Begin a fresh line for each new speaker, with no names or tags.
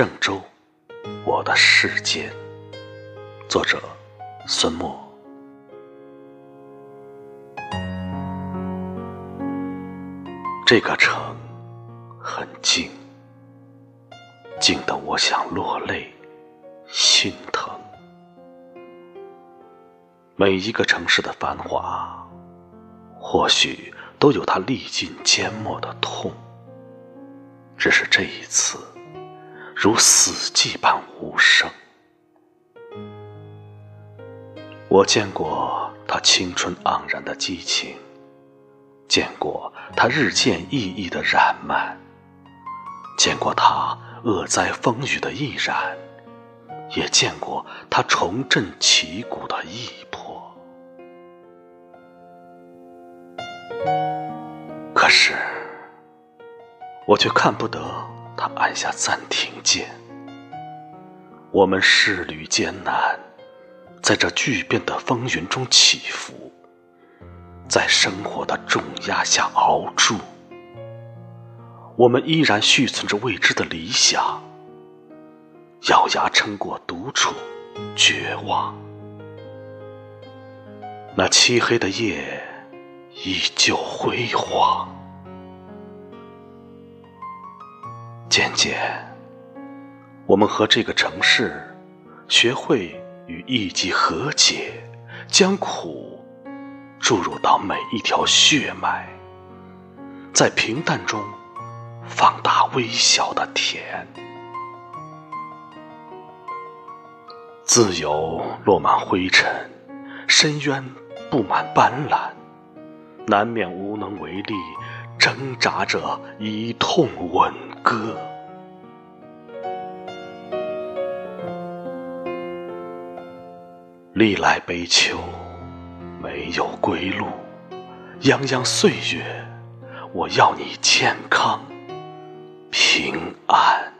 郑州，我的世界。作者：孙墨。这个城很静，静得我想落泪，心疼。每一个城市的繁华，或许都有它历尽缄默的痛，只是这一次。如死寂般无声。我见过他青春盎然的激情，见过他日渐熠熠的染漫，见过他恶灾风雨的毅然，也见过他重振旗鼓的意魄。可是，我却看不得。他按下暂停键，我们仕旅艰难，在这巨变的风云中起伏，在生活的重压下熬住。我们依然续存着未知的理想，咬牙撑过独处、绝望。那漆黑的夜依旧辉煌。渐渐，我们和这个城市学会与意己和解，将苦注入到每一条血脉，在平淡中放大微小的甜。自由落满灰尘，深渊布满斑斓，难免无能为力。挣扎着一痛吻歌，历来悲秋没有归路，泱泱岁月，我要你健康平安。